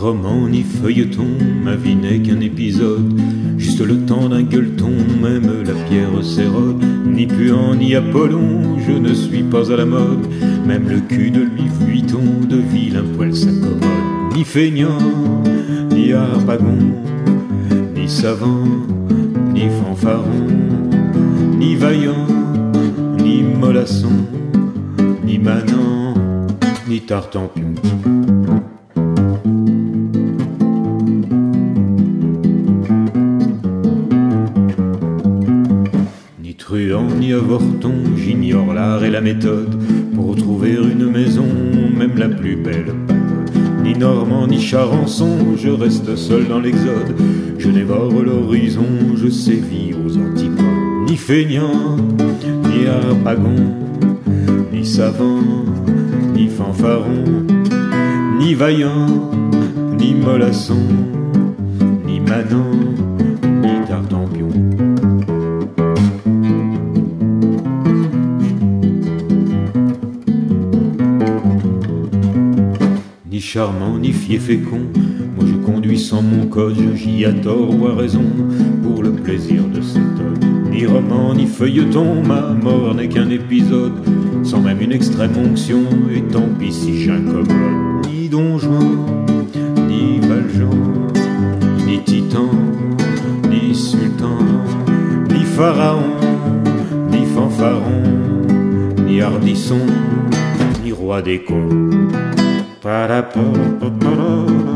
roman ni feuilleton, ma vie n'est qu'un épisode, juste le temps d'un gueuleton, même la pierre s'érode, ni puant ni Apollon, je ne suis pas à la mode, même le cul de Louis Vuitton, de vilain poil s'accommode, ni feignant, ni harpagon, ni savant, ni fanfaron, ni vaillant, ni mollasson, ni manant, ni tartampion. Ni avorton, j'ignore l'art et la méthode pour trouver une maison, même la plus belle. Ni normand, ni charançon, je reste seul dans l'exode. Je dévore l'horizon, je sévis aux antipodes. Ni feignant, ni harpagon, ni savant, ni fanfaron, ni vaillant, ni mollasson, ni manant, Ni charmant, ni fier fécond, moi je conduis sans mon code, j'y à tort ou à raison, pour le plaisir de cet homme. Ni roman, ni feuilleton, ma mort n'est qu'un épisode, sans même une extrême onction, et tant pis si j'incommode. Ni donjon, ni valjean, ni titan, ni sultan, ni pharaon, ni fanfaron, ni hardisson, ni roi des cons. Ba-da-ba-ba-ba-da.